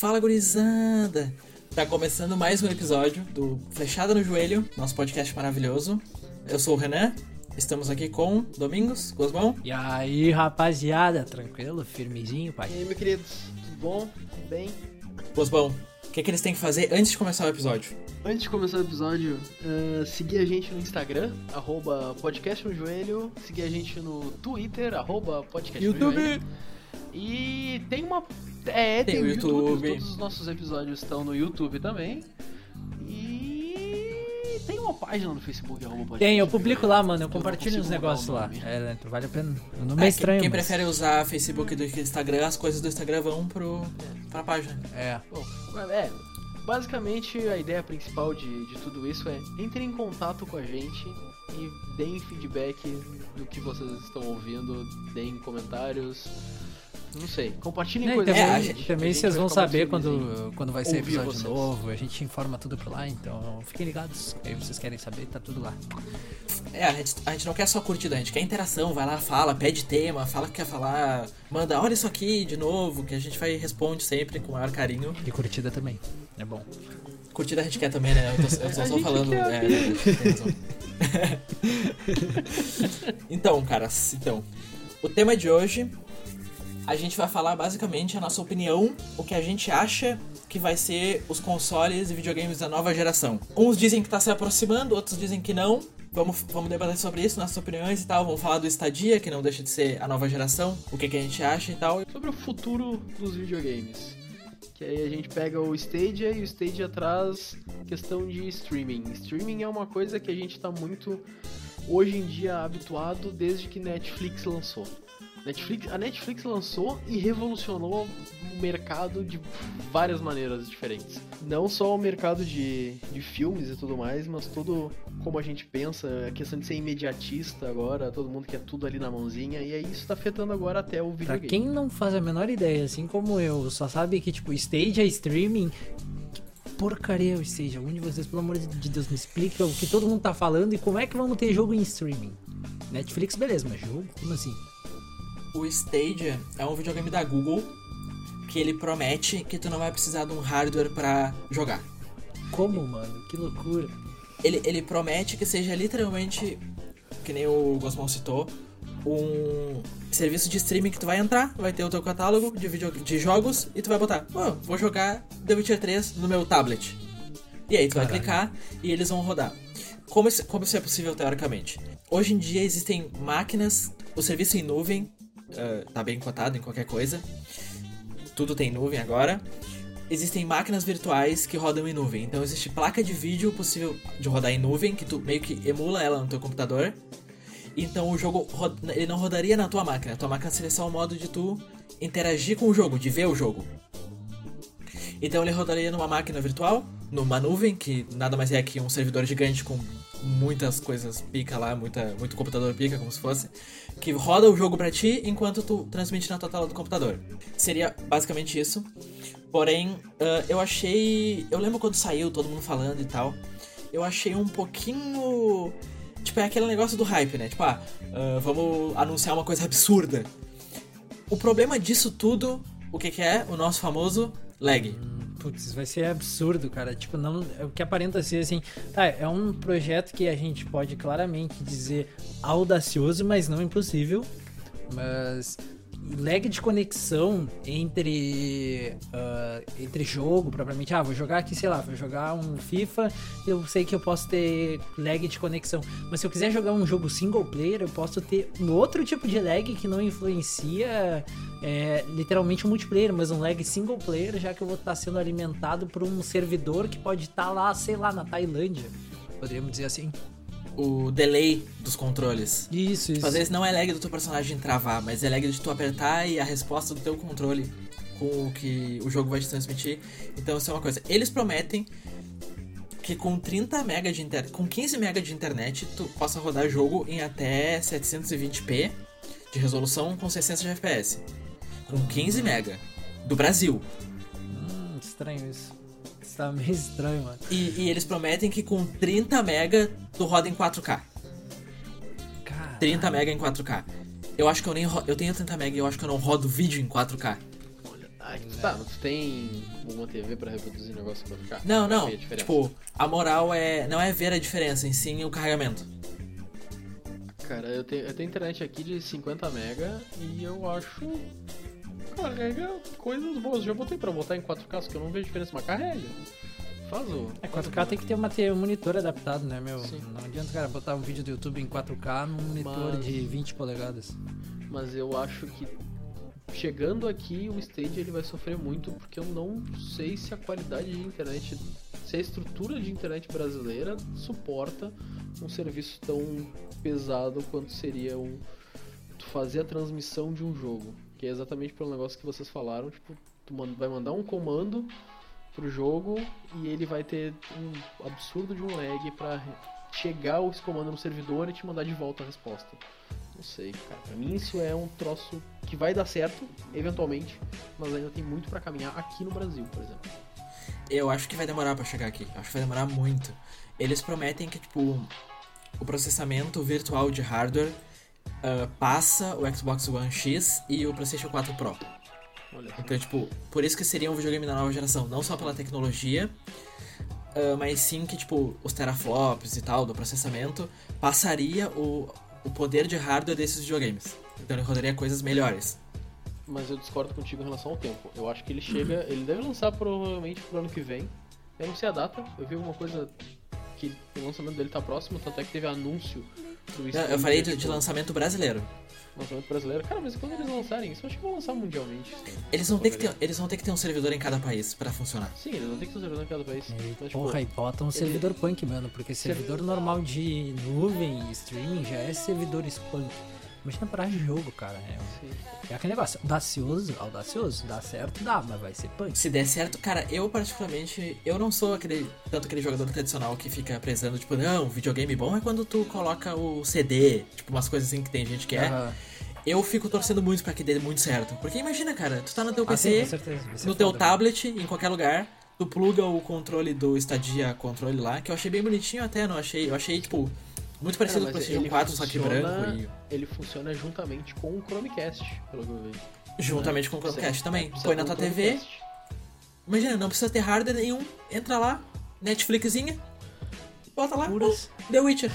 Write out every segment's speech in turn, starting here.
Fala gurizada! Tá começando mais um episódio do Flechada no Joelho, nosso podcast maravilhoso. Eu sou o Renan, estamos aqui com Domingos, Gosbão. E aí, rapaziada, tranquilo? Firmezinho, pai? E aí, meu querido, tudo bom? Tudo bem? Gosbão, o que, que eles têm que fazer antes de começar o episódio? Antes de começar o episódio, uh, seguir a gente no Instagram, arroba podcast no joelho, seguir a gente no Twitter, arroba podcast no YouTube. joelho. E tem uma. É, tem, Tem o o YouTube. YouTube. Todos os nossos episódios estão no YouTube também. Tem uma página no Facebook, arroba podcast. Tem, eu publico lá, mano. Eu não compartilho consigo uns mudar o negócios lá. É, vale a pena. O nome é, É, estranho. Quem mas- prefere usar Facebook do que Instagram, as coisas do Instagram vão pro, pra página. É. Bom, é, basicamente a ideia principal de, de tudo isso é entrem em contato com a gente e deem feedback do que vocês estão ouvindo, deem comentários. Não sei, compartilhem Né, e coisas também, com a a gente- também a gente vocês vão saber quando, quando vai ser episódio vocês. novo. A gente informa tudo por lá, então fiquem ligados. Aí vocês querem saber, tá tudo lá. É, a gente, a gente não quer só curtida, a gente quer interação, vai lá, fala, pede tema, fala que quer falar, manda, olha isso aqui de novo, que a gente vai e responde sempre com o maior carinho. E curtida também. É bom. Curtida a gente quer também, né? Eu, tô, eu só tô falando. É, então, caras, então. O tema de hoje, a gente vai falar basicamente a nossa opinião, o que a gente acha que vai ser os consoles e videogames da nova geração. Uns dizem que tá se aproximando, outros dizem que não. Vamos, vamos debater sobre isso, nossas opiniões e tal. Vamos falar do Stadia, que não deixa de ser a nova geração, o que, que a gente acha e tal. Sobre o futuro dos videogames. Que aí a gente pega o Stadia e o Stadia traz questão de streaming. Streaming é uma coisa que a gente tá muito hoje em dia habituado desde que Netflix lançou. Netflix, a Netflix lançou e revolucionou o mercado de várias maneiras diferentes. Não só o mercado de, de filmes e tudo mais, mas todo como a gente pensa, a questão de ser imediatista agora, todo mundo quer tudo ali na mãozinha, e aí isso tá afetando agora até o Pra videogame. quem não faz a menor ideia, assim como eu, só sabe que, tipo, stage é streaming. Que porcaria é o stage? Algum de vocês, pelo amor de Deus, me explica o que todo mundo tá falando e como é que vamos ter jogo em streaming. Netflix, beleza, mas jogo? Como assim? O Stadia é um videogame da Google que ele promete que tu não vai precisar de um hardware pra jogar. Como, mano? Que loucura. Ele, ele promete que seja literalmente, que nem o Gosmão citou, um serviço de streaming que tu vai entrar, vai ter o teu catálogo de, video, de jogos e tu vai botar, oh, vou jogar The Witcher 3 no meu tablet. E aí tu vai Caralho. clicar e eles vão rodar. Como isso, como isso é possível teoricamente? Hoje em dia existem máquinas, o serviço em nuvem eh, tá bem cotado em qualquer coisa. Tudo tem nuvem agora. Existem máquinas virtuais que rodam em nuvem. Então existe placa de vídeo possível de rodar em nuvem, que tu meio que emula ela no teu computador. Então o jogo ele não rodaria na tua máquina. A tua máquina seria só o modo de tu interagir com o jogo, de ver o jogo. Então ele rodaria numa máquina virtual, numa nuvem, que nada mais é que um servidor gigante com muitas coisas pica lá, muita, muito computador pica, como se fosse, que roda o jogo pra ti enquanto tu transmite na tua tela do computador. Seria basicamente isso. Porém, ah, eu achei. Eu lembro quando saiu, todo mundo falando e tal. Eu achei um pouquinho. Tipo, é aquele negócio do hype, né? Tipo, ah, ah, vamos anunciar uma coisa absurda. O problema disso tudo, o que, que é? O nosso famoso lag. Putz, vai ser absurdo, cara. Tipo, não, é o que aparenta ser assim. Tá, é um projeto que a gente pode claramente dizer audacioso, mas não impossível. Mas lag de conexão entre ah, entre jogo, propriamente. Ah, vou jogar aqui, sei lá, vou jogar um FIFA, eu sei que eu posso ter lag de conexão. Mas se eu quiser jogar um jogo single player, eu posso ter um outro tipo de lag que não influencia é, literalmente um multiplayer, mas um lag single player, já que eu vou estar sendo alimentado por um servidor que pode estar lá, sei lá, na Tailândia. Poderíamos dizer assim. O delay dos controles. Isso, isso. às vezes não é lag do teu personagem travar, mas é lag de tu apertar e a resposta do teu controle com o que o jogo vai te transmitir. Então isso é uma coisa. Eles prometem que com 30 MB de internet, com 15 MB de internet, tu possa rodar jogo em até 720p, de resolução com 60 de FPS. Com 15 mega. Do Brasil. Hum, estranho isso. Tá meio estranho, mano. E, e eles prometem que com 30 mega tu roda em 4K. Cara. 30 mega em 4K. Eu acho que eu nem ro- eu tenho 30 mega e eu acho que eu não rodo vídeo em 4K. Ah, tá, mas tu tem uma TV pra reproduzir negócio pra ficar? Não, Pra não. ver a. Tipo, a moral é não é ver a diferença, em sim o carregamento. Cara, eu tenho, eu tenho internet aqui de 50 mega e eu acho. Carrega coisas boas. Já botei pra botar em 4K, só que eu não vejo diferença, mas carrega. Faz o. É, 4K tem que ter, um monitor adaptado, né, meu? Sim. Não adianta, cara, botar um vídeo do YouTube em 4K num monitor Mas- de 20 polegadas. Mas eu acho que chegando aqui o Stage ele vai sofrer muito porque eu não sei se a qualidade de internet, se a estrutura de internet brasileira suporta um serviço tão pesado quanto seria um fazer a transmissão de um jogo, que é exatamente pelo negócio que vocês falaram, tipo, tu vai mandar um comando pro jogo e ele vai ter um absurdo de um lag pra chegar esse comando no servidor e te mandar de volta a resposta. Não sei, cara. Pra mim isso é um troço que vai dar certo, eventualmente, mas ainda tem muito pra caminhar aqui no Brasil, por exemplo. Eu acho que vai demorar pra chegar aqui. Acho que vai demorar muito. Eles prometem que, tipo, o processamento virtual de hardware ah, passa o Xbox One X e o PlayStation 4 Pro. Então, tipo, por isso que seria um videogame da nova geração. Não só pela tecnologia, ah, mas sim que, tipo, os teraflops e tal do processamento passaria o, o poder de hardware desses videogames. Então ele rodaria coisas melhores. Mas eu discordo contigo em relação ao tempo. Eu acho que ele chega, ele deve lançar provavelmente pro ano que vem. Eu não sei a data, eu vi alguma coisa que o lançamento dele tá próximo, tanto é que teve anúncio Não, eu falei de, tipo, de lançamento brasileiro. lançamento brasileiro. Cara, mas quando eles lançarem isso, eu acho que vão lançar mundialmente. Eles vão, ter que ter, eles vão ter que ter um servidor em cada país pra funcionar. Sim, eles vão ter que fazer em cada país. E, Mas, tipo, porra, e bota um servidor punk, mano, porque servidor normal de nuvem e streaming já é servidores punk. Imagina pra jogo, cara. É, é aquele negócio, audacioso, audacioso, dá certo, dá, mas vai ser punk. Se der certo, cara, eu particularmente, eu não sou aquele tanto aquele jogador tradicional que fica prezando, tipo, não, videogame bom é quando tu coloca o CD, tipo, umas coisas assim que tem gente que é. Aham. Eu fico torcendo muito pra que dê muito certo. Porque imagina, cara, tu tá no teu Ah, sim, PC, com certeza. no teu foda. tablet, em qualquer lugar, tu pluga o controle do Stadia controle lá, que eu achei bem bonitinho até, não achei, eu achei, tipo, muito parecido Cara, com o PlayStation ele 4, só que branco e Ele funciona juntamente com o Chromecast, pelo que eu vejo. juntamente com o Chromecast Sim, também. Põe na tua TV, imagina, não precisa ter hardware nenhum, entra lá, Netflixinha, bota lá, Puras. pum, The Witcher.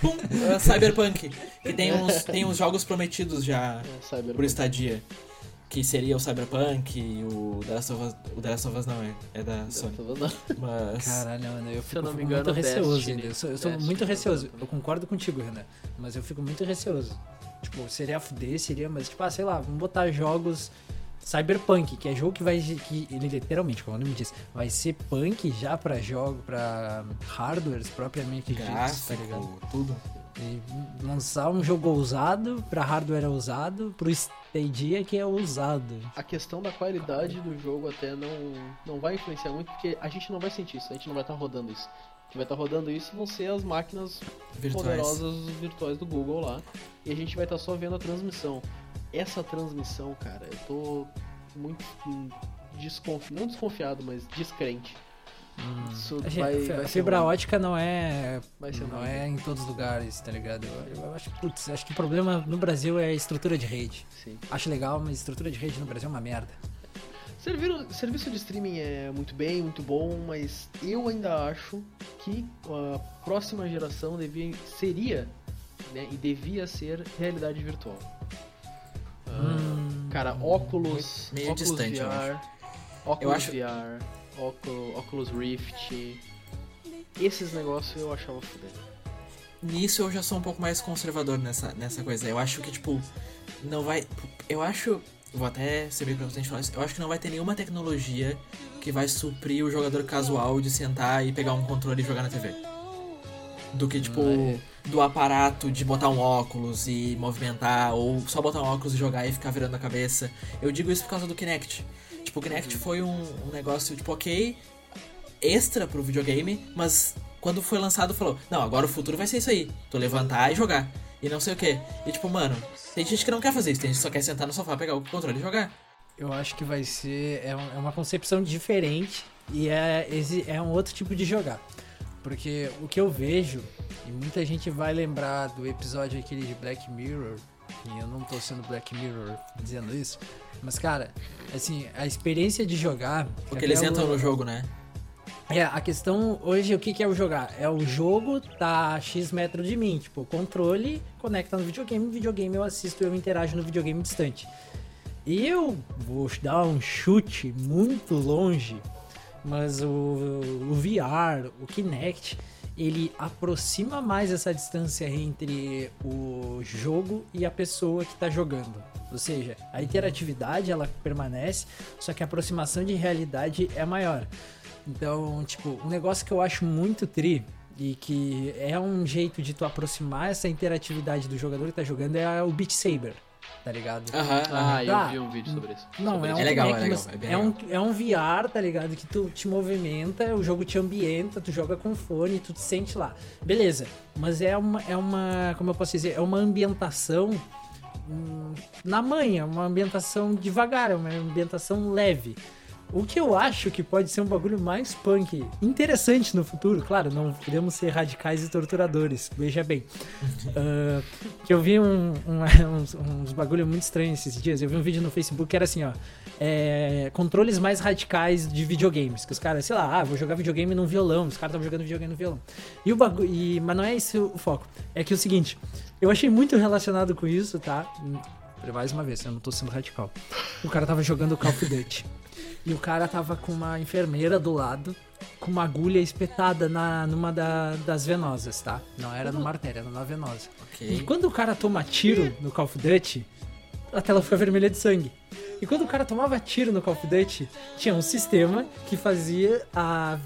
Pum, uh, Cyberpunk, que tem uns, tem uns jogos prometidos já É, por estadia. Que seria o Cyberpunk e o The Last of Us. O The Last of Us não é, é da Sony. Mas. Caralho, mano, eu fico muito engano, receoso Destiny. ainda. Eu sou, eu sou muito receoso. Eu concordo contigo, Renan. Mas eu fico muito receoso. Tipo, seria fuder, seria, mas tipo, ah, sei lá, vamos botar jogos Cyberpunk, que é jogo que vai. que ele literalmente, como o nome diz, vai ser punk já pra jogo, pra hardwares propriamente ditos, tá ligado? Tudo. Lançar um jogo ousado pra hardware ousado, pro Stadia que é ousado. A questão da qualidade do jogo até não, não vai influenciar muito, porque a gente não vai sentir isso, a gente não vai estar rodando isso. O que vai estar rodando isso vão ser as máquinas Virtuais. poderosas virtuais do Google lá. E a gente vai estar só vendo a transmissão. Essa transmissão, cara, eu tô muito desconfiado, não desconfiado, mas descrente. Isso vai, a vai ser fibra ótica não é. Vai ser não ruim. é em todos os lugares, tá ligado? Eu, eu acho, putz, acho que o problema no Brasil é a estrutura de rede. Sim. Acho legal, mas estrutura de rede no Brasil é uma merda. Servir, serviço de streaming é muito bem, muito bom, mas eu ainda acho que a próxima geração devia, seria né, e devia ser realidade virtual. Ah, Hum, cara, óculos, meio óculos distante, eu VR, óculos Eu acho- VR, óculos Rift, esses negócios eu achava foder. Nisso eu já sou um pouco mais conservador nessa, nessa coisa. Eu acho que, tipo, não vai. Eu acho. Vou até ser bem preocupante falar isso. Eu acho que não vai ter nenhuma tecnologia que vai suprir o jogador casual de sentar e pegar um controle e jogar na TV. Do que, tipo, do aparato de botar um óculos e movimentar, ou só botar um óculos e jogar e ficar virando a cabeça. Eu digo isso por causa do Kinect. Tipo, o Kinect foi um, um negócio, tipo, ok, extra pro videogame, mas quando foi lançado falou, não, agora o futuro vai ser isso aí, tu levantar e jogar. e não sei o que. E tipo, mano, tem gente que não quer fazer isso, tem gente que só quer sentar no sofá, pegar o controle e jogar. Eu acho que vai ser. É, é uma concepção diferente e é, esse é um outro tipo de jogar. Porque o que eu vejo, e muita gente vai lembrar do episódio aquele de Black Mirror, e eu não tô sendo Black Mirror dizendo isso, mas cara, assim, a experiência de jogar. Porque eles é entram o- no jogo, né? É, a questão hoje, o que, que é o jogar? É o jogo tá a X metro de mim, tipo, controle, conecta no videogame, videogame eu assisto, eu interajo no videogame distante. E eu vou dar um chute muito longe, mas o, o VR, o Kinect, ele aproxima mais essa distância entre o jogo e a pessoa que tá jogando. Ou seja, a interatividade ela permanece, só que a aproximação de realidade é maior. Então, tipo, um negócio que eu acho muito tri e que é um jeito de tu aproximar essa interatividade do jogador que tá jogando é o Beat Saber, tá ligado? Aham, Ah, aham. eu Ah, vi um vídeo sobre isso. Não, Sobre é um. É legal, é legal, mas é bem é um, é um VR, tá ligado? Que tu te movimenta, o jogo te ambienta, tu joga com fone, tu te sente lá. Beleza, mas é uma, é uma como eu posso dizer, é uma ambientação na manha, uma ambientação devagar, uma ambientação leve. O que eu acho que pode ser um bagulho mais punk, interessante no futuro, claro, não podemos ser radicais e torturadores, veja bem. Ah, que eu vi um- um- uns, uns bagulho muito estranhos esses dias. Eu vi um vídeo no Facebook que era assim, ó. É, controles mais radicais de videogames. Que os caras, sei lá, ah, vou jogar videogame num violão. Os caras estavam jogando videogame no violão. E o bagulho. e- Mas não é esse o foco. É que é o seguinte, eu achei muito relacionado com isso, tá? Mais uma vez, eu não tô sendo radical. O cara tava jogando Call of Duty. E o cara tava com uma enfermeira do lado, com uma agulha espetada na, numa da- das venosas, tá? Não era numa artéria, era numa venosa. E Ok. quando o cara toma tiro no Call of Duty, a tela fica vermelha de sangue. E quando o cara tomava tiro no Call of Duty, tinha um sistema que fazia a-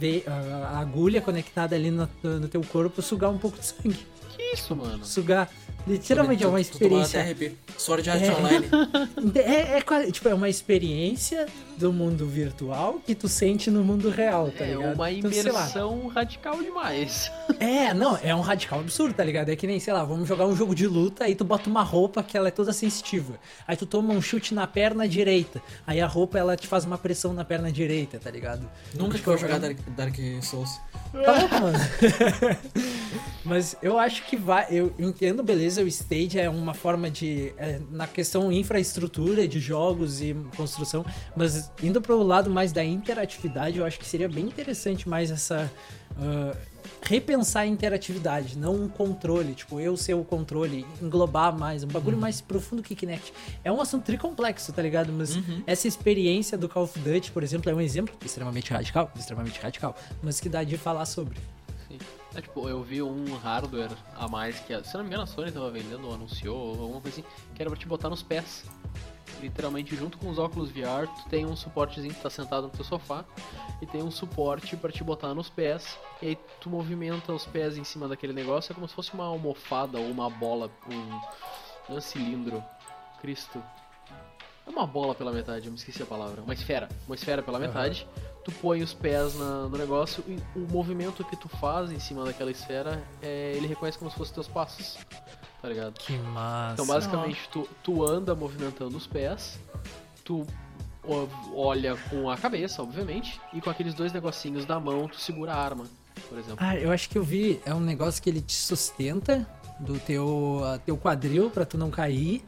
a agulha conectada ali no, no teu corpo sugar um pouco de sangue. Que isso, mano? Sugar. Literalmente é uma experiência. arrepio. Sword Art É. Online. É, é quase- tipo, é uma experiência do mundo virtual que tu sente no mundo real, tá É ligado? uma Então, imersão radical demais. É, não, é um radical absurdo, tá ligado? É que nem, sei lá, vamos jogar um jogo de luta, aí tu bota uma roupa que ela é toda sensitiva. Aí tu toma um chute na perna direita. Aí a roupa ela te faz uma pressão na perna direita, tá ligado? Nunca que Tipo, eu vou jogar é Dark, Dark Souls. Tá louco, mano. Mas eu acho que vai. Eu entendo, beleza, o stage é uma forma de. é, na questão infraestrutura de jogos e construção. Mas indo pro lado mais da interatividade, eu acho que seria bem interessante mais essa. ah, repensar a interatividade, não um controle, tipo, eu ser o controle, englobar mais, um bagulho mais profundo que Kinect. É um assunto tricomplexo, tá ligado? Mas essa experiência do Call of Duty, por exemplo, é um exemplo extremamente radical, extremamente radical, mas que dá de falar sobre. É, tipo, eu vi um hardware a mais que, se não me engano, a Sony tava vendendo, ou anunciou, ou alguma coisa assim, que era pra te botar nos pés. Literalmente, junto com os óculos VR, tu tem um suportezinho que tá sentado no teu sofá e tem um suporte pra te botar nos pés. E aí tu movimenta os pés em cima daquele negócio, é como se fosse uma almofada ou uma bola, um, é cilindro, Cristo. É uma bola pela metade, eu me esqueci a palavra. Uma esfera. Uma esfera pela metade. Tu põe os pés na- no negócio e o movimento que tu faz em cima daquela esfera, é, ele reconhece como se fossem teus passos. Tá ligado? Que massa. Então basicamente tu, tu anda movimentando os pés, tu olha com a cabeça, obviamente, e com aqueles dois negocinhos da mão tu segura a arma, por exemplo. Ah, eu acho que eu vi, é um negócio que ele te sustenta do teu, teu quadril pra tu não cair.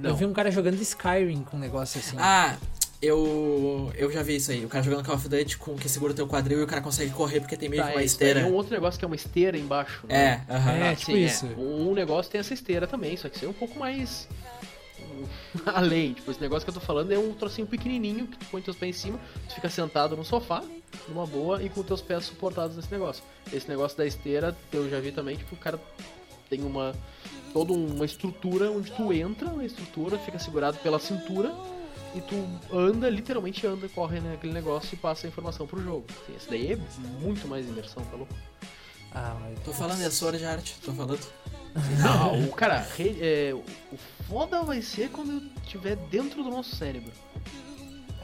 Não. Eu vi um cara jogando Skyrim com um negócio assim. Ah, eu. Eu já vi isso aí. O cara jogando Call of Duty com que segura o teu quadril e o cara consegue correr porque tem meio Tá, que uma daí esteira. É um outro negócio que é uma esteira embaixo. né? É, aham. É, Ah, tipo sim, isso. Um negócio tem essa esteira também, só que isso é um pouco mais. Além, tipo, esse negócio que eu tô falando é um trocinho pequenininho que tu põe teus pés em cima, tu fica sentado no sofá, numa boa, e com teus pés suportados nesse negócio. Esse negócio da esteira, eu já vi também, tipo, o cara tem uma. toda uma estrutura onde tu entra na estrutura, fica segurado pela cintura, e tu anda, literalmente anda, corre naquele negócio e passa a informação pro jogo. Assim, esse daí é muito mais imersão, tá louco? Ah, mas... Tô falando é Sword Art, tô falando. Não, o cara, re- é, o foda vai ser quando eu estiver dentro do nosso cérebro.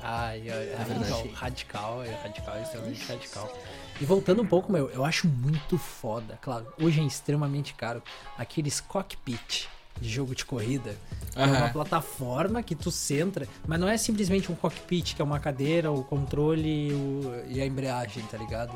Ai, ai, ai, verdade. radical, radical, é radical, extremamente radical. E voltando um pouco, meu, eu acho muito foda, claro, hoje é extremamente caro, aqueles cockpit de jogo de corrida. É uma plataforma que tu centra, mas não é simplesmente um cockpit, que é uma cadeira, o controle o- e a embreagem, tá ligado?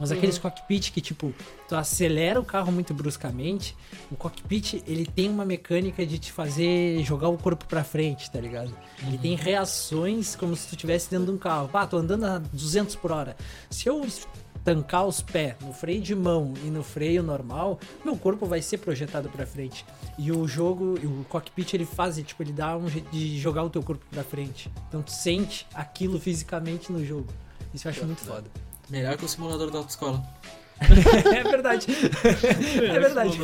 Mas aqueles cockpit que, tipo, tu acelera o carro muito bruscamente, o cockpit, ele tem uma mecânica de te fazer jogar o corpo pra frente, tá ligado? Ele tem reações como se tu estivesse dentro de um carro. Pá, tô andando a 200 por hora. Se eu tancar os pés no freio de mão e no freio normal, meu corpo vai ser projetado pra frente. E o jogo, o cockpit, ele faz, tipo, ele dá um jeito de jogar o teu corpo pra frente. Então tu sente aquilo fisicamente no jogo. Isso eu acho muito foda. Melhor que o simulador da autoescola. é verdade. é verdade.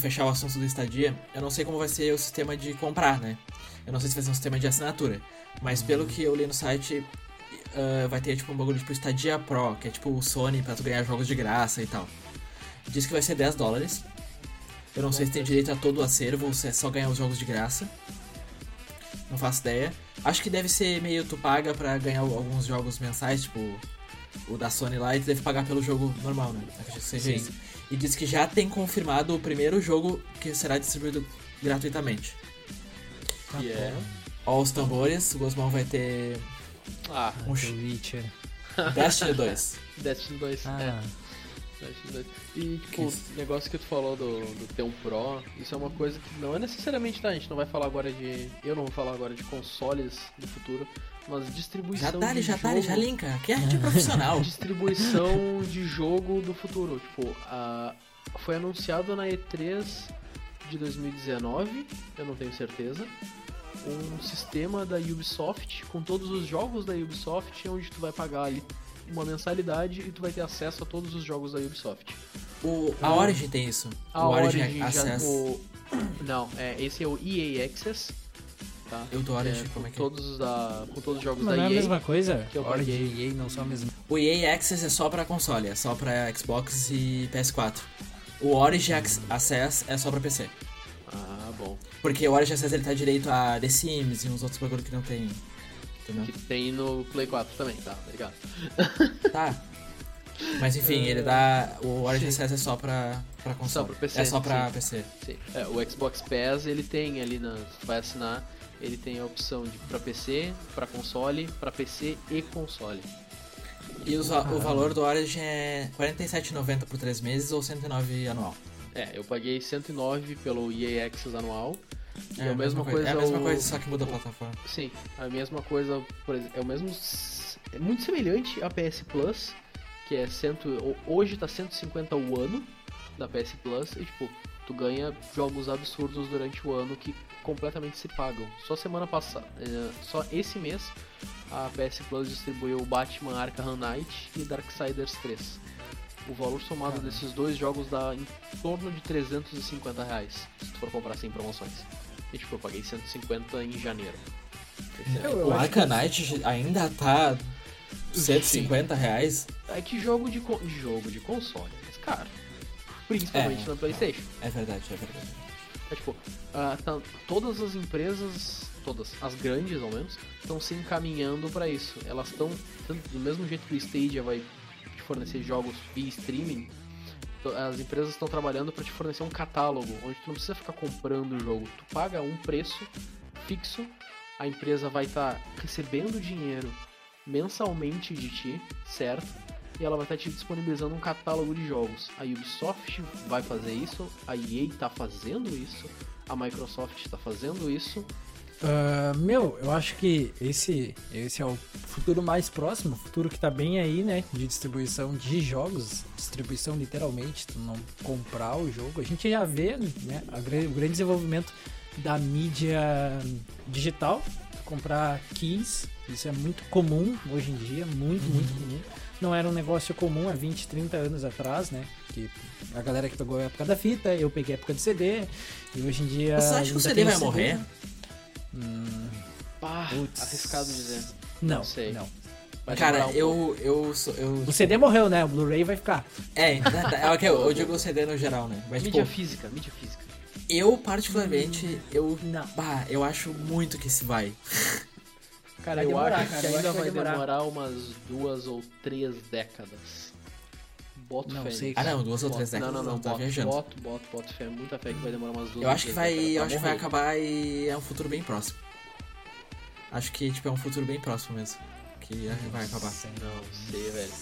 Fechar o assunto do estadia, eu não sei como vai ser o sistema de comprar, né? Eu não sei se vai ser um sistema de assinatura. Mas pelo que eu li no site, ah, vai ter tipo um bagulho tipo Stadia Pro, que é tipo o Sony pra tu ganhar jogos de graça e tal. Diz que vai ser 10 dólares. Eu não sei se tem direito a todo o acervo ou se é só ganhar os jogos de graça. Não faço ideia. Acho que deve ser meio tu paga pra ganhar alguns jogos mensais, tipo o da Sony lá, e tu deve pagar pelo jogo normal, né? Acredito que seja Sim. isso. E diz que já tem confirmado o primeiro jogo que será distribuído gratuitamente. Que é. Ó os tambores, o Gosmão vai ter Ah, um The Witcher. Destiny 2. Destiny 2. Ah, É, Destiny 2. E, tipo, o negócio que tu falou do, do ter um Pro, isso é uma coisa que não é necessariamente, tá? A gente não vai falar agora de. Eu não vou falar agora de consoles do futuro, distribuição. Já tá, de já tá, já jogo- linka. Aqui é gente profissional. distribuição de jogo do futuro. Tipo, a- foi anunciado na E3 de 2019, eu não tenho certeza, um sistema da Ubisoft com todos os jogos da Ubisoft, onde tu vai pagar ali uma mensalidade e tu vai ter acesso a todos os jogos da Ubisoft. O, a Origin tem isso. A o Origin, Origin já. O... Não, é, esse é o EA Access. Tá? Eu do Origin, É, como com é que é? todos os da, com todos os jogos mas da não é a EA. mesma coisa? que eu Origin paguei. e EA não são a mesma. O EA Access é só pra console, é só pra Xbox e PS4. O Origin Ac- Access é só pra PC. Ah, bom. Porque o Origin Access ele tá direito a The Sims e uns outros bagulho que não tem. Entendeu? Que tem no Play 4 também, tá? Obrigado. Tá. Mas enfim, ele dá. O Origin Access é só pra, pra console. pra PC, é só pra sim. PC. Sim. É, o Xbox Pass, ele tem ali na. Tu vai assinar, ele tem a opção de pra PC, pra console, pra PC e console. E va- o valor do Origin é R$ 47,90 por 3 meses ou 109 anual. É, eu paguei 109 pelo EA Access anual. É a mesma coisa. É a mesma o- coisa, só que muda a plataforma. Sim, a mesma coisa, por exemplo, é o mesmo. É muito semelhante à PS Plus, que é cento, ho- hoje tá 150 o ano da PS Plus, e tipo, tu ganha jogos absurdos durante o ano que completamente se pagam. Só semana passada, é, só esse mês, a PS Plus distribuiu o Batman Arkham Knight e Darksiders 3. O valor somado desses dois jogos dá em torno de 350 reais, se tu for comprar sem promoções. E tipo, eu paguei 150 em janeiro. É- O Arcanite ainda tá 150 reais? É que jogo de, con- jogo de console. Principalmente É, na Playstation. É verdade, é verdade. É tipo, ah, tá- todas as empresas, todas, as grandes ao menos, estão se encaminhando pra isso. Elas estão, do mesmo jeito que o Stadia vai te fornecer jogos via streaming, as empresas estão trabalhando pra te fornecer um catálogo, onde tu não precisa ficar comprando o jogo. Tu paga um preço fixo, a empresa vai estar recebendo dinheiro mensalmente de ti, certo? E ela vai estar te disponibilizando um catálogo de jogos. A Ubisoft vai fazer isso, a EA tá fazendo isso, a Microsoft tá fazendo isso. Ah, meu, eu acho que esse, esse é o futuro mais próximo, o futuro que tá bem aí, né? De distribuição de jogos, distribuição literalmente, tu não comprar o jogo. A gente já vê, né? a o grande desenvolvimento da mídia digital, comprar keys, isso é muito comum hoje em dia, muito, muito comum. Não era um negócio comum há 20, 30 anos atrás, né? Que a galera que pegou a época da fita, eu peguei a época do CD, e hoje em dia. Você acha que o CD vai morrer? Pá, Putz. arriscado dizer. Não, Não sei. não. Vai Cara, um eu, eu, sou- eu. O CD morreu, né? O Blu-ray vai ficar. É, é, o que eu, eu digo o CD no geral, né? Mas, Mídia tipo, física, mídia física. eu particularmente, eu. Não. Bah, eu acho muito que se vai. Cara, Vai eu demorar, acho cara, que eu ainda acho vai vai demorar. demorar umas duas ou três décadas. Boto Não fé. sei. Ah, não, duas ou três décadas, Não, não, não. tá boto, viajando. boto, boto, boto fé. Muita fé que vai demorar umas duas Eu acho que vai. décadas Eu acho que vai acabar e é um futuro bem próximo. Acho que, tipo, é um futuro bem próximo mesmo. Que vai acabar. Não sei, velho.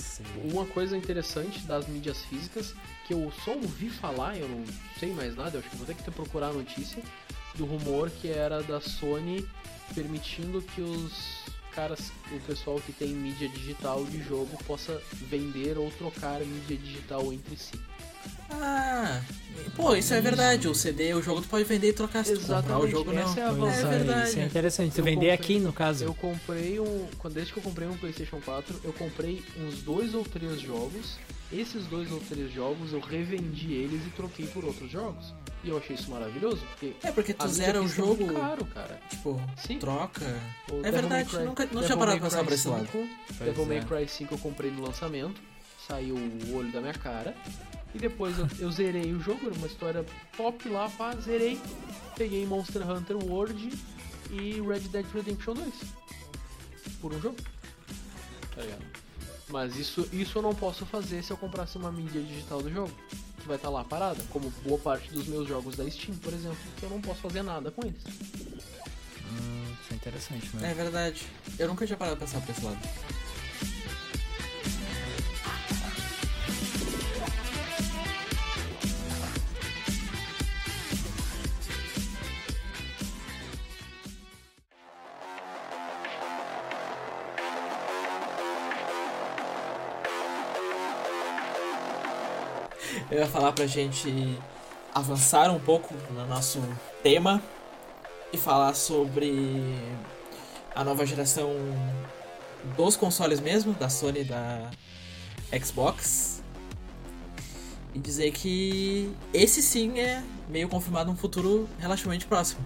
Uma coisa interessante das mídias físicas, que eu só ouvi falar, eu não sei mais nada, eu acho que vou ter que procurar a notícia, do rumor que era da Sony permitindo que os caras, o pessoal que tem mídia digital de jogo possa vender ou trocar mídia digital entre si. Ah, pô, isso é verdade. O CD, o jogo tu pode vender e trocar se comprar o Exatamente, jogo não. essa é a Pois vantagem. É verdade. Isso é interessante. Tu vender comprei- aqui, no caso. Eu comprei um. Quando, desde que eu comprei um PlayStation 4, eu comprei uns dois ou três jogos. Esses dois ou três jogos eu revendi eles e troquei por outros jogos. E eu achei isso maravilhoso, porque. É porque tu zera o física é muito jogo, caro, cara. tipo, Sim. troca. O É Devil verdade, Cry- nunca, não tinha parado pra pensar por esse lado. 5, Pois Devil May é. Cry 5 eu comprei no lançamento, saiu o olho da minha cara. E depois eu, eu zerei o jogo, era uma história top lá, pá, zerei. Peguei Monster Hunter World e Red Dead Redemption 2. Por um jogo. Tá ligado? Mas isso, isso eu não posso fazer se eu comprasse uma mídia digital do jogo. Que vai estar lá parada, como boa parte dos meus jogos da Steam, por exemplo, que eu não posso fazer nada com eles. Hum, isso é interessante, É mano. verdade. Eu nunca tinha parado pra pensar por esse lado. Eu ia falar pra gente avançar um pouco no nosso tema e falar sobre a nova geração dos consoles mesmo, da Sony e da Xbox. E dizer que esse sim é meio confirmado um futuro relativamente próximo.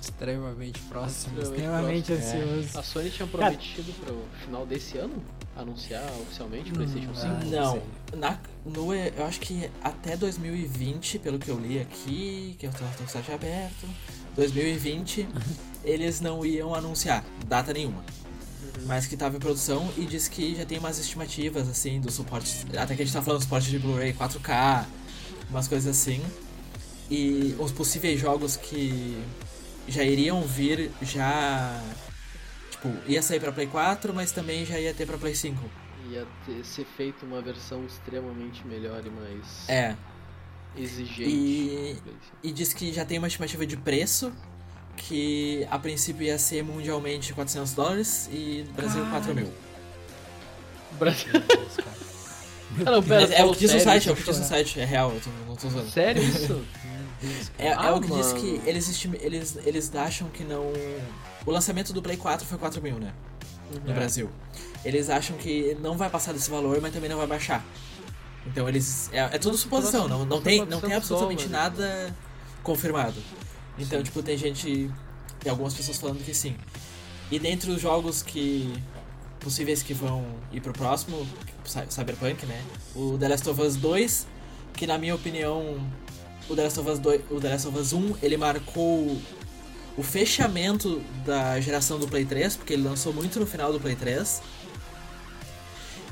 Extremamente próximo, Extremamente extremamente próximo, é. ansioso. A Sony tinha prometido para o final desse ano anunciar oficialmente o PlayStation 5. ah, Não, na, no, eu acho que até 2020, pelo que eu li aqui, que eu tô com o site aberto, 2020 eles não iam anunciar data nenhuma. Mas que tava em produção e diz que já tem umas estimativas assim do suporte. Até que a gente tá falando do suporte de Blu-ray 4K, umas coisas assim. E os possíveis jogos que já iriam vir já. Tipo, ia sair pra Play 4, mas também já ia ter pra Play 5. Ia ter, ser feito uma versão extremamente melhor e mais É. exigente. E, e diz que já tem uma estimativa de preço, que a princípio ia ser mundialmente 400 dólares e no Brasil 4 mil. Brasil. Ah, não, pera, Mas é o que diz no site, é o que diz no chorar. site, é real, eu tô, não tô zoando. Sério isso? É, é Ah, o que diz mano. que eles, estim- eles, eles acham que não. O lançamento do Play 4 foi 4 mil, né? No É. Brasil. Eles acham que não vai passar desse valor, mas também não vai baixar. Então eles. É, é tudo suposição, não, não, tem, não tem 400 absolutamente nada confirmado. Então, tipo, tem gente. Tem algumas pessoas falando que sim. E dentre os jogos que. possíveis que vão ir pro próximo, Cy- Cyberpunk, né? O The Last of Us 2, que na minha opinião, o The Last of Us 2, o The Last of Us 1, ele marcou o fechamento da geração do Play 3, porque ele lançou muito no final do Play 3.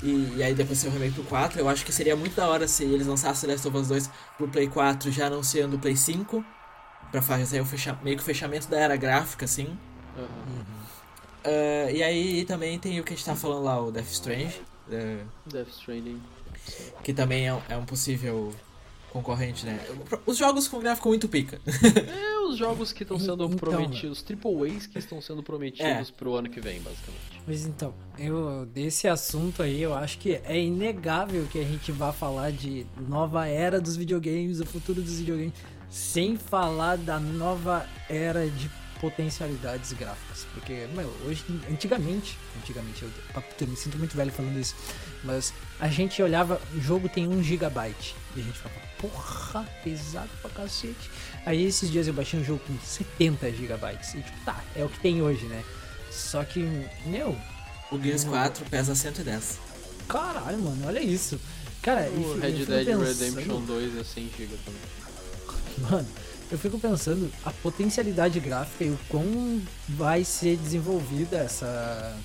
E, e aí depois saiu o remake pro 4. Eu acho que seria muito da hora se eles lançassem Last of Us 2 pro Play 4 já anunciando o Play 5. Pra fazer o fecha, meio que o fechamento da era gráfica, assim. Aham. Ah, e aí também tem o que a gente tá falando lá, o Death Strange. eh, Death Stranding. que também é, um- é um possível concorrente, né? Os jogos com gráfico muito pica. É os jogos que estão sendo Então, prometidos, triple A's que estão sendo prometidos É. pro ano que vem, basicamente. Mas então, eu desse assunto aí, eu acho que é inegável que a gente vá falar de nova era dos videogames, o futuro dos videogames, sem falar da nova era de potencialidades gráficas. Porque, meu, hoje, antigamente, antigamente, eu, eu me sinto muito velho falando isso, mas a gente olhava, o jogo tem 1 gigabyte, e a gente falava, porra, pesado pra cacete. Aí esses dias eu baixei um jogo com 70 gigabytes, e tipo, tá, é o que tem hoje, né? Só que, meu, O Gears 4 pesa 110. Caralho, mano, olha isso. Cara, O Red Dead pensando- Redemption 2 é 100 GB também. Mano, eu fico pensando a potencialidade gráfica e o quão vai ser desenvolvida essa.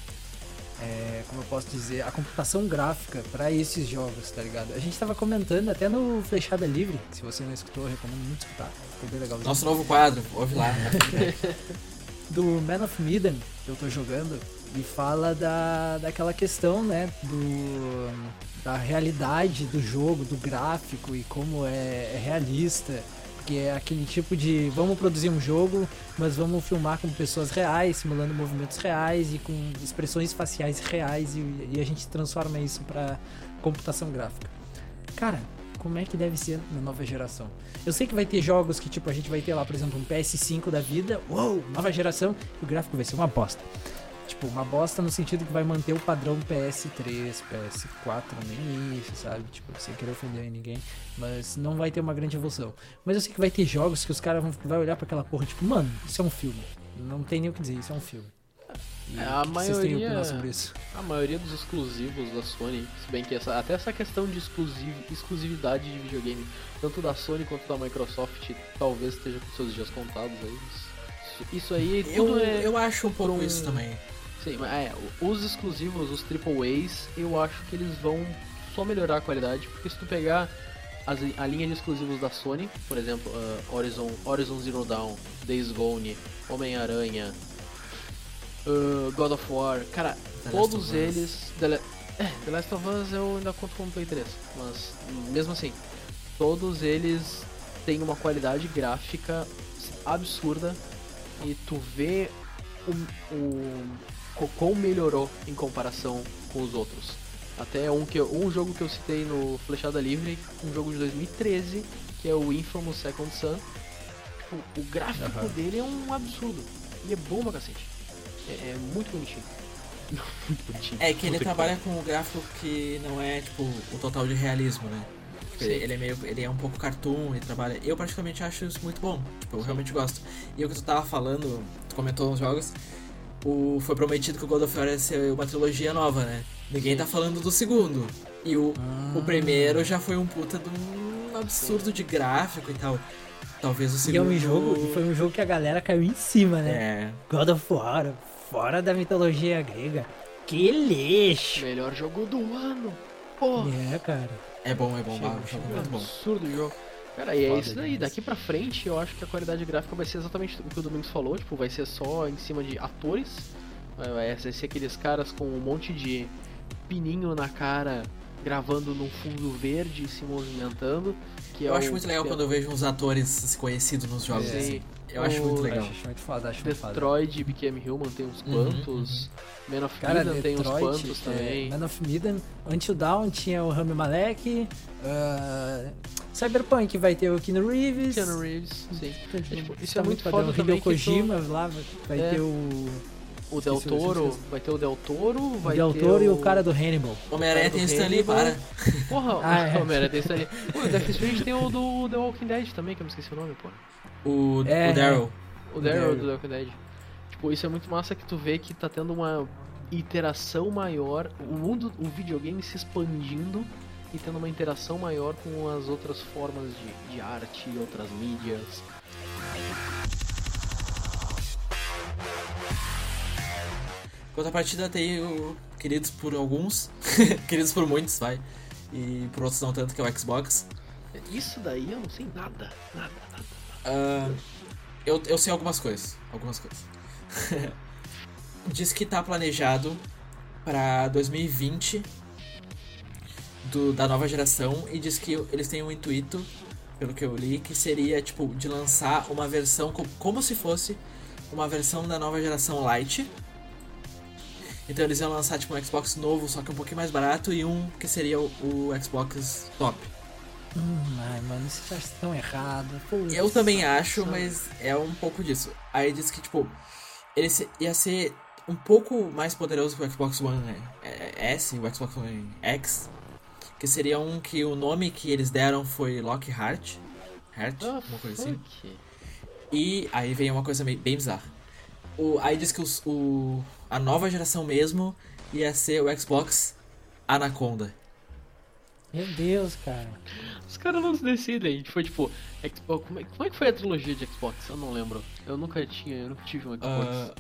É, como eu posso dizer, a computação gráfica pra esses jogos, tá ligado? A gente tava comentando até no Flechada Livre, se você não escutou, eu recomendo muito escutar. Ficou bem legal. Nosso novo quadro, ouve lá. do Man of Medan que eu tô jogando e fala da, daquela questão, né, do da realidade do jogo, do gráfico e como é, é realista, porque é aquele tipo de vamos produzir um jogo, mas vamos filmar com pessoas reais, simulando movimentos reais e com expressões faciais reais e, e a gente transforma isso pra computação gráfica. Cara, como é que deve ser na nova geração? Eu sei que vai ter jogos que, tipo, a gente vai ter lá, por exemplo, um PS5 da vida, uou, nova geração, e o gráfico vai ser uma bosta. Tipo, uma bosta no sentido que vai manter o padrão PS3, PS4 no início, sabe? Tipo, sem querer ofender ninguém, mas não vai ter uma grande evolução. Mas eu sei que vai ter jogos que os caras vão vai olhar pra aquela porra, tipo, mano, isso é um filme. Não tem nem o que dizer, isso é um filme. E É, a maioria- isso? A maioria dos exclusivos da Sony, se bem que essa, até essa questão de exclusiv, exclusividade de videogame, tanto da Sony quanto da Microsoft, talvez esteja com seus dias contados aí. Isso, isso aí Eu, tudo é. eu acho um pouco por um- isso também. Sim, mas é, os exclusivos, os AAAs, eu acho que eles vão só melhorar a qualidade, porque se tu pegar as, a linha de exclusivos da Sony, por exemplo, uh, Horizon, Horizon Zero Dawn, Days Gone, Homem-Aranha, uh, God of War, cara, The todos eles. The, é, The Last of Us eu ainda conto como Play 3, mas mesmo assim, todos eles têm uma qualidade gráfica absurda e tu vê o, o como melhorou em comparação com os outros. Até um, que eu- um jogo que eu citei no Flechada Livre, um jogo de 2013, que é o Infamous Second Son. O, o gráfico Aham. dele é um absurdo. E é bom pra cacete. É, é muito bonitinho. muito bonitinho. É que ele trabalha com um gráfico que não é, tipo, o total de realismo, né? Sim. Ele é meio. Ele é um pouco cartoon, ele trabalha. Eu particularmente acho isso muito bom. Tipo, eu realmente gosto. E o que tu tava falando, tu comentou nos jogos, o, foi prometido que o God of War ia ser uma trilogia nova, né? Ninguém tá falando do segundo. E o, Ah. o primeiro já foi um puta de um absurdo de gráfico e tal. Talvez o E é segundo. um jogo, e foi um jogo que a galera caiu em cima, né? É. God of War, fora da mitologia grega. Que lixo! Melhor jogo do ano. Porra. É, cara. É bom, é bom, Chega, é chega. muito bom. absurdo o jogo. Cara, e é isso daí. Daqui pra frente, eu acho que a qualidade gráfica vai ser exatamente o que o Domingos falou. Tipo, vai ser só em cima de atores. Vai ser aqueles caras com um monte de pininho na cara, gravando num fundo verde e se movimentando. Que Eu é acho o- muito legal é quando eu vejo uns atores conhecidos nos jogos. Sim. assim. Eu acho muito O- legal. Acho muito foda, acho muito foda. Detroit Became Human tem uns Uhum, quantos. Man of Cara, Medan tem uns Detroit, quantos é, também. Man of Medan, Until Dawn tinha o Rami Malek, ah, Cyberpunk vai ter o Keanu Reeves. Keanu Reeves, sim. Então, tipo, É, tipo, isso tá é muito foda Hideo também que tu- Kojima lá vai É. ter o, O Del Toro, vai ter o Del Toro, o vai Del ter Toro e o o cara do Hannibal. Homem-Aranha tem do Stanley, para. Porra, Ah, é. o Homem-Aranha tem isso ali. Pô, o Death Stranding tem o do The Walking Dead também, que eu não esqueci o nome, pô. O, É. o Daryl. O Daryl do Walking Dead. Tipo, isso é muito massa que tu vê que tá tendo uma interação maior, o mundo, o videogame se expandindo e tendo uma interação maior com as outras formas de, de arte e outras mídias. Contrapartida tem o Queridos por alguns, Queridos por muitos, vai. E por outros não tanto, que é o Xbox. Isso daí eu não sei nada, nada, nada. Ah, eu, eu sei algumas coisas. Algumas coisas. Diz que tá planejado pra 2020 do, da nova geração e diz que eles têm um intuito, pelo que eu li, que seria tipo de lançar uma versão co- como se fosse uma versão da nova geração Lite. Então eles iam lançar tipo um Xbox novo, só que um pouquinho mais barato, e um que seria o, o Xbox top. Hum, ai, mano, isso tá tão errado. Putz. Eu também acho, mas é um pouco disso. Aí diz que, tipo, ele ia ser um pouco mais poderoso que o Xbox One né? É- S, o Xbox One X. Que seria um que o nome que eles deram foi Lockhart. Heart, uma coisa assim. fuck. E aí vem uma coisa meio, bem bizarra. O, aí diz que os- o, a nova geração mesmo ia ser o Xbox Anaconda. Meu Deus, cara. Os caras não se decidem. Foi tipo, Xbox. Como é, como é que foi a trilogia de Xbox? Eu não lembro. Eu nunca tinha, eu nunca tive um Xbox. Ah,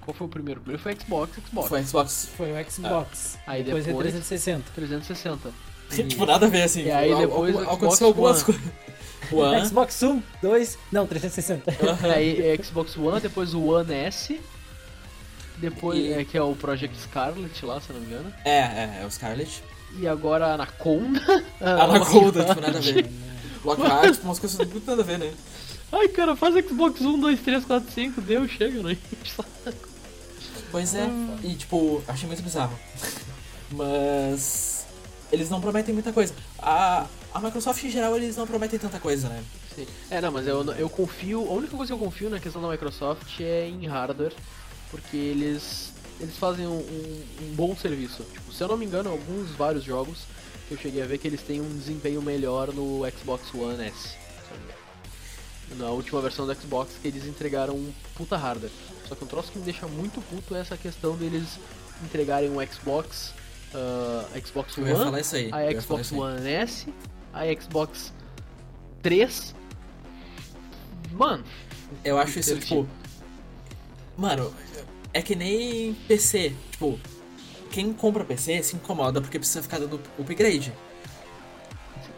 Qual foi o primeiro? O primeiro foi Xbox, Xbox. foi Xbox. Foi o Xbox. Aí depois, é depois- 360. 360. tipo, nada a ver assim. E aí depois al- o aconteceu Xbox algumas One. coisas. One. Xbox 1, 2, não, 360. Aí é Xbox One, depois o One S. Depois E- é que é o Project Scarlet lá, se eu não me engano. É, é, é o Scarlet. E agora a Anaconda. Ah, Anaconda, tipo, nada a ver. Lockhart, tipo, umas coisas muito nada a ver, né? Ai, cara, faz Xbox 1, 2, 3, 4, 5, deu, chega, né? Pois é, e tipo, achei muito bizarro. Mas eles não prometem muita coisa. A, a Microsoft em geral eles não prometem tanta coisa, né? Sim. É, não, mas eu, eu confio. A única coisa que eu confio na questão da Microsoft é em hardware, porque eles eles fazem um, um- um bom serviço. Tipo, se eu não me engano, alguns vários jogos que eu cheguei a ver que eles têm um desempenho melhor no Xbox One S. Na última versão do Xbox que eles entregaram um puta hardware. Só que um troço que me deixa muito puto é essa questão deles entregarem um Xbox, ah, Xbox One, falar isso aí. eu a Xbox. One S, a Xbox 3. Mano, Eu acho isso, tipo. Mano, é que nem PC. Tipo, quem compra PC se incomoda porque precisa ficar dando upgrade.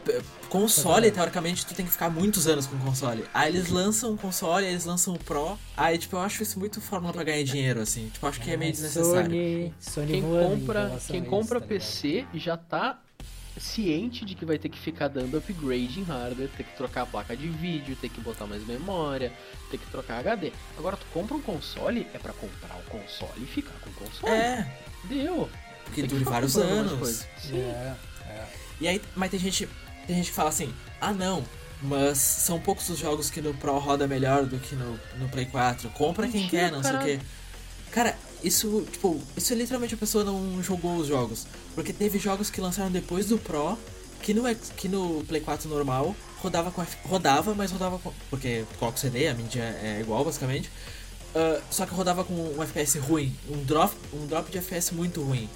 P- Console, teoricamente, tu tem que ficar muitos anos com o console. Aí eles lançam o console, eles lançam o Pro. Aí, tipo, eu acho isso muito fórmula pra ganhar dinheiro, assim. Tipo, eu acho que é meio desnecessário. Sony, Sony quem compra, quem compra tá? PC já tá ciente de que vai ter que ficar dando upgrade em hardware, ter que trocar a placa de vídeo, ter que botar mais memória, ter que trocar HD. Agora tu compra um console, é pra comprar o console e ficar com o console. É, Deu. porque dure vários anos. Sim. É, é. E aí, mas tem gente, tem gente que fala assim, ah não, mas são poucos os jogos que no Pro roda melhor do que no, no Play 4. Compra quem Mentira, quer, não sei o quê. Cara, isso, tipo, isso é literalmente a pessoa não jogou os jogos. Porque teve jogos que lançaram depois do Pro, que no, que no Play 4 normal rodava com F- rodava, mas rodava com. Porque coloca o CD, a mídia é igual basicamente. Ah, só que rodava com um FPS ruim, um drop, um drop de FPS muito ruim.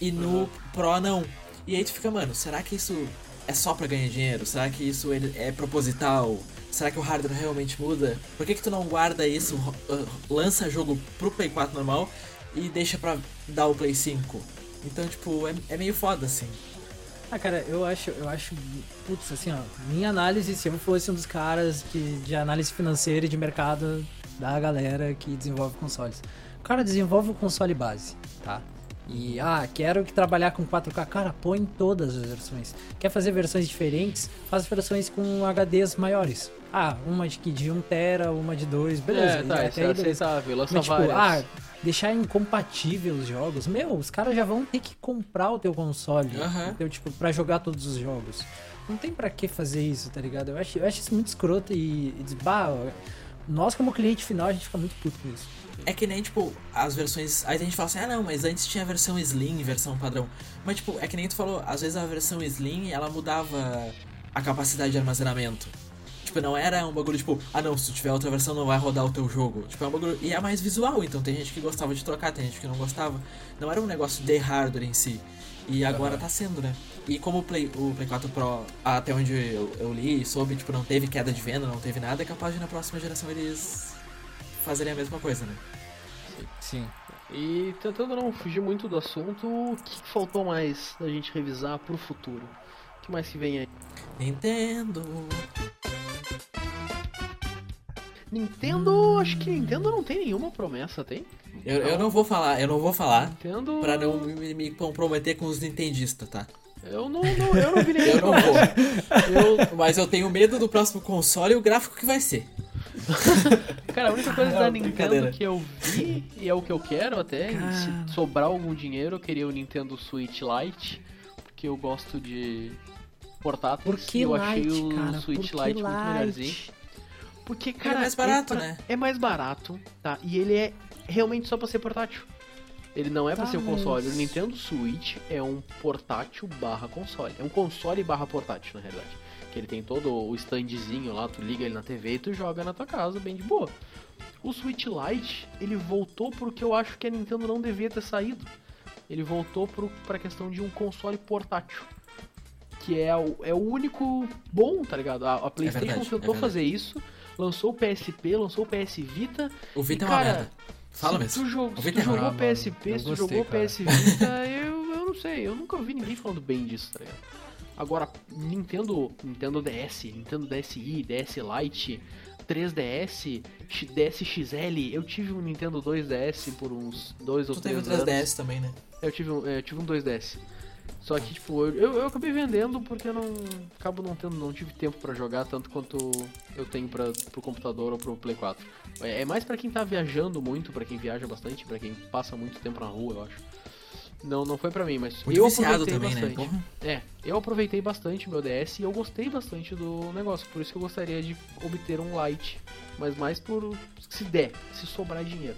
E no Uhum. Pro não. E aí tu fica, mano, será que isso é só pra ganhar dinheiro? Será que isso é proposital? Será que o hardware realmente muda? Por que, que tu não guarda isso, ah, lança jogo pro Play 4 normal e deixa pra dar o Play 5? Então, tipo, é, é meio foda, assim. Ah, cara, eu acho, eu acho, putz, assim, ó, minha análise, se eu fosse um dos caras que, de análise financeira e de mercado da galera que desenvolve consoles. O cara desenvolve o console base, tá? E, ah, quero que trabalhar com 4K. Cara, põe todas as versões. Quer fazer versões diferentes? Faz versões com HDs maiores. Ah, uma de, de 1 tera, uma de 2, beleza. é, tá, até isso é aceitável. Lança Mas, tipo, ah, deixar incompatível os jogos. Meu, os caras já vão ter que comprar o teu console. Aham. Entendeu? Tipo, pra jogar todos os jogos. Não tem pra que fazer isso, tá ligado? Eu acho, eu acho isso muito escroto e, e bah, nós como cliente final a gente fica muito puto com isso. É que nem, tipo, as versões. Aí a gente fala assim, ah não, mas antes tinha a versão Slim, versão padrão. Mas, tipo, é que nem tu falou, às vezes a versão Slim ela mudava a capacidade de armazenamento. Tipo, não era um bagulho tipo, ah não, se tiver outra versão não vai rodar o teu jogo. Tipo, é um bagulho. E é mais visual, então tem gente que gostava de trocar, tem gente que não gostava. Não era um negócio de hardware em si. E agora tá sendo, né? E como o Play, o Play 4 Pro, até onde eu, eu li e soube, tipo, não teve queda de venda, não teve nada, é capaz de na próxima geração eles fazerem a mesma coisa, né? Sim. E tentando não fugir muito do assunto, o que faltou mais da gente revisar pro futuro? O que mais que vem aí? Nintendo. Nintendo, acho que Nintendo não tem nenhuma promessa, tem? Eu, eu não vou falar, eu não vou falar Nintendo. pra não me, me comprometer com os nintendistas, tá? Eu não, não, eu não vi nenhuma Eu não vou. Eu, mas eu tenho medo do próximo console e o gráfico que vai ser. Cara, a única coisa Ah, da brincadeira. Nintendo que eu vi, e é o que eu quero até, e se sobrar algum dinheiro, eu queria o Nintendo Switch Lite, porque eu gosto de portáteis. Por que e eu achei o cara? Switch Lite muito melhorzinho. Porque, Ele é cara, mais barato, pra- né? É mais barato, tá? E ele é realmente só pra ser portátil. Ele não é pra Tá, ser um console. mas- O Nintendo Switch é um portátil barra console. É um console barra portátil, na realidade. Que ele tem todo o standzinho lá, tu liga ele na TV e tu joga na tua casa, bem de boa. O Switch Lite, ele voltou porque eu acho que a Nintendo não devia ter saído. Ele voltou pro, pra questão de um console portátil. Que é o, é o único bom, tá ligado? A, a PlayStation verdade, tentou é fazer isso, lançou o PSP, lançou o PS Vita. O Vita E, é uma cara, merda. Fala se mesmo. Tu, O se Vita tu é jogou mano, PSP, se tu jogou cara. PS Vita, eu, eu não sei. Eu nunca vi ninguém falando bem disso, tá ligado? Agora, Nintendo, Nintendo DS, Nintendo DSi, DS Lite, 3DS, X- DS XL, eu tive um Nintendo 2DS por uns dois ou Tu teve o três anos. 3DS também, né? Eu tive um, é, eu tive um 2DS. Só que, tipo, eu, eu, eu acabei vendendo porque eu não. Acabo não tendo, não tive tempo pra jogar tanto quanto eu tenho pra, pro computador ou pro Play 4. É, é mais pra quem tá viajando muito, pra quem viaja bastante, pra quem passa muito tempo na rua, eu acho. Não, não foi pra mim, mas Muito eu aproveitei também, né? bastante. Porra. É, eu aproveitei bastante meu DS e eu gostei bastante do negócio. Por isso que eu gostaria de obter um Lite. Mas mais por. se der, se sobrar dinheiro.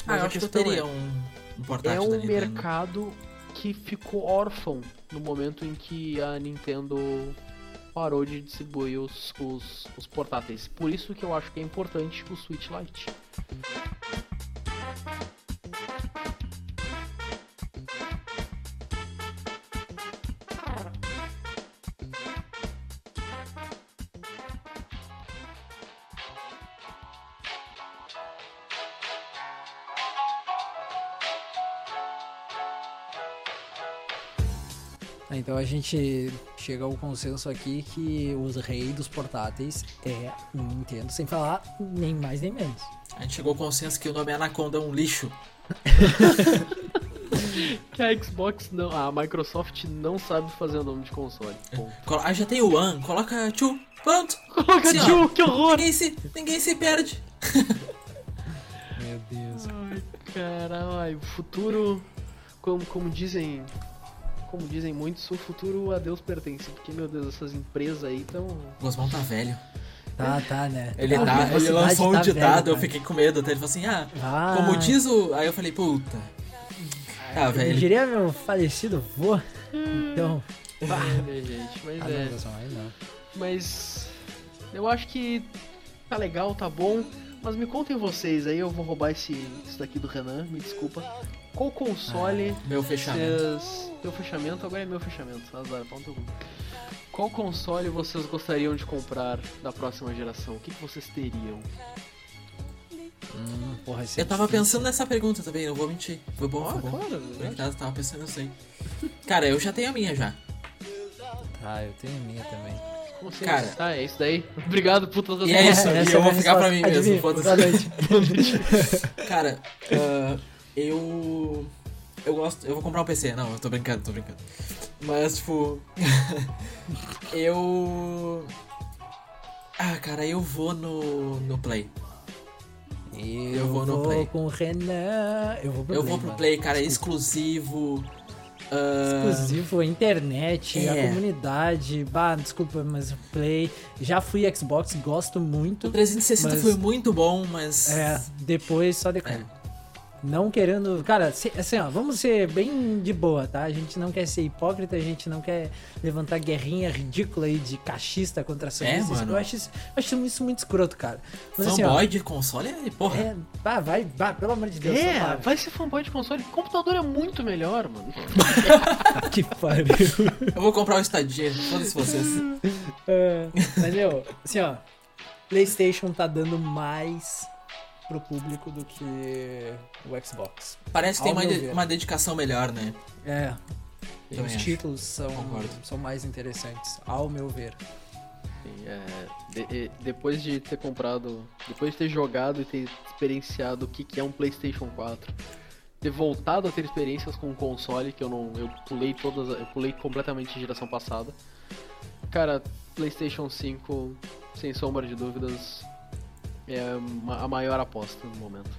Ah, Mas eu a acho que eu teria é, um, um portátil é um mercado que ficou órfão no momento em que a Nintendo parou de distribuir os, os, os portáteis. Por isso que eu acho que é importante o Switch Lite. Então a gente chega ao consenso aqui que os reis dos portáteis é o Nintendo, sem falar nem mais nem menos. A gente chegou ao consenso que o nome Anaconda é um lixo. Que a Xbox não. A Microsoft não sabe fazer o nome de console. Ponto. Ah, já tem o One, coloca Two, pronto. Coloca ó, tio, que horror! Ninguém se, ninguém se perde. Meu Deus. Ai, caralho, o futuro. Como, como dizem. Como dizem muitos, o futuro a Deus pertence. Porque, meu Deus, essas empresas aí estão. O Gosmão tá velho. Tá, tá, né? Ele, A tá, ele lançou um tá ditado, velha, eu fiquei com medo. Até ele falou assim, ah, Ah, como diz o... Aí eu falei, puta. Tá, Eu velho. diria meu falecido vô. Então. É, gente, mas Ah, é. não, aí não. Mas eu acho que tá legal, tá bom. Mas me contem vocês aí, eu vou roubar esse, isso daqui do Renan, me desculpa. Qual console Meu fechamento. vocês. Teu fechamento, agora é meu fechamento, azar, pau no. Qual console vocês gostariam de comprar da próxima geração? O que, que vocês teriam? Hum, porra, esse é Eu tava difícil. pensando nessa pergunta também, não vou mentir. Foi bom, foi bom. claro, Eu tava, tava pensando aí. Cara, eu já tenho a minha já. Tá, eu tenho a minha também. Como assim? Cara. Ah, é isso daí. Obrigado por todas as E é isso, essa e eu é vou ficar pra mim mesmo, Adivinha? noite. Cara, ah, eu. Eu gosto. Eu vou comprar um PC. Não, eu tô brincando, tô brincando. Mas, tipo. eu. Ah, cara, eu vou no, no Play. Eu, vou no Play. com o Renan. Eu vou pro eu Play. vou pro. Play, cara, é Desculpa. exclusivo. ah, Exclusivo, a internet, É. a comunidade. Bah, desculpa, mas o Play. Já fui Xbox, gosto muito. o 360 Mas- foi muito bom, mas. É, depois só decaiu. Não querendo. Cara, assim, ó, vamos ser bem de boa, tá? A gente não quer ser hipócrita, a gente não quer levantar guerrinha ridícula aí de cachista contra sonista. mano. Eu acho isso, eu acho isso muito escroto, cara. Mas assim, ó. Fanboy de console é. Porra. É, bah, vai, bah, pelo amor de Deus. É, só vai ser fanboy de console. Computador é muito melhor, mano. Que pariu. Eu vou comprar o estadia, todos vocês. É, mas, meu, assim, ó. PlayStation tá dando mais pro público do que o Xbox. Parece que tem uma, de- uma dedicação melhor, né? É. Também os acho. títulos são, Concordo. são mais interessantes, ao meu ver. Sim, é, de- e- depois de ter comprado, depois de ter jogado e ter experienciado o que, que é um PlayStation 4, ter voltado a ter experiências com o console, que eu não. Eu pulei todas. Eu pulei completamente a geração passada. Cara, PlayStation 5, sem sombra de dúvidas, é a maior aposta no momento.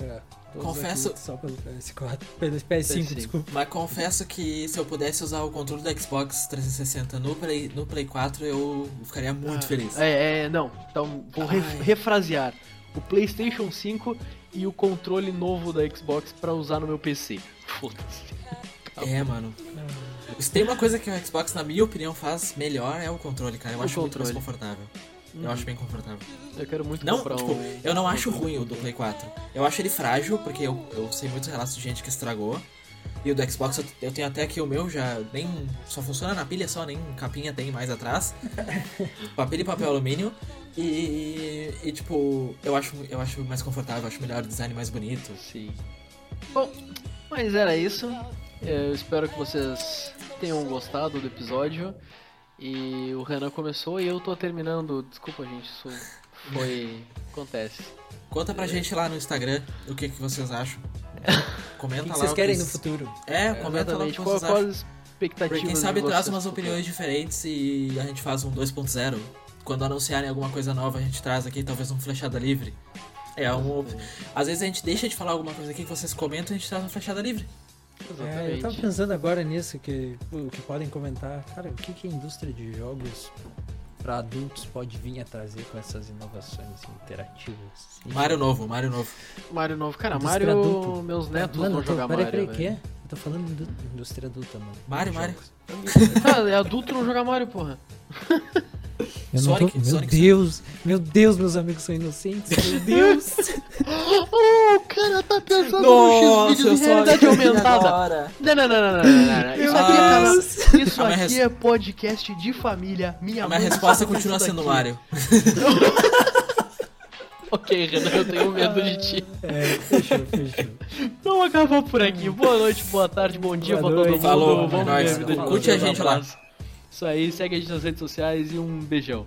É, todos Confesso- Só pelo PS4. Pelo PS5, PS5. desculpa. Mas confesso que se eu pudesse usar o controle do Xbox 360 no Play, no Play 4, eu ficaria muito feliz. É, é, não. Então, vou Ai. refrasear. O PlayStation 5 e o controle novo da Xbox pra usar no meu PC. Foda-se. É, mano. Se tem uma coisa que o Xbox, na minha opinião, faz melhor é o controle, cara. Eu O acho muito mais controle. Confortável. Eu acho bem confortável. Eu quero muito Não, comprar tipo, um. eu não acho ruim o do Play 4. Eu acho ele frágil, porque eu, eu sei muitos relatos de gente que estragou. E o do Xbox eu, eu tenho até que o meu já nem. só funciona na pilha só, nem capinha tem mais atrás. papel e papel alumínio. E, e, tipo, eu acho, eu acho mais confortável, acho melhor o design mais bonito. Sim. Bom, mas era isso. Eu espero que vocês tenham gostado do episódio. E o Renan começou e eu tô terminando. Desculpa, gente, isso foi. acontece. Conta pra gente lá no Instagram o que, que vocês acham. Comenta que, que lá. vocês o querem que no vocês- futuro? É, comenta lá o que Exatamente. Qual, vocês qual acham. as expectativas Porque quem sabe traz vocês umas opiniões diferentes e a gente faz um 2.0. Quando anunciarem alguma coisa nova, a gente traz aqui talvez um flechada livre. É um. Às vezes a gente deixa de falar alguma coisa aqui que vocês comentam e a gente traz uma flechada livre. É, eu Exatamente. tava pensando agora nisso, que, o que podem comentar. Cara, o que, que a indústria de jogos pra adultos pode vir a trazer com essas inovações interativas? Mario novo, Mario novo. Mario novo. Cara, Indústria Mario, adulto. meus netos mano, vão eu tô, jogar peraí, Mario. peraí, que velho. é? Eu tô falando de indústria adulta, mano. Mario, Mario. Tá, é adulto não jogar Mario, porra. Eu não Sonic, tô... Meu Sonic, Deus, meu Deus, meus amigos são inocentes, meu Deus. Oh, o cara tá pensando no X-Vídeos em realidade aumentada. Não, não, não, não, não, não, não, não. Isso aqui, é, cara, isso aqui res- é podcast de família. Minha A minha resposta continua sendo daqui. Mario. Ok, Renan, eu tenho medo de ti. É, fechou, fechou. Vamos acabar por aqui. Boa noite, boa tarde, bom dia Boa pra todo mundo. Falou, Vamos é nóis. ver a vida de Curte a gente lá. Isso aí, segue a gente nas redes sociais e um beijão.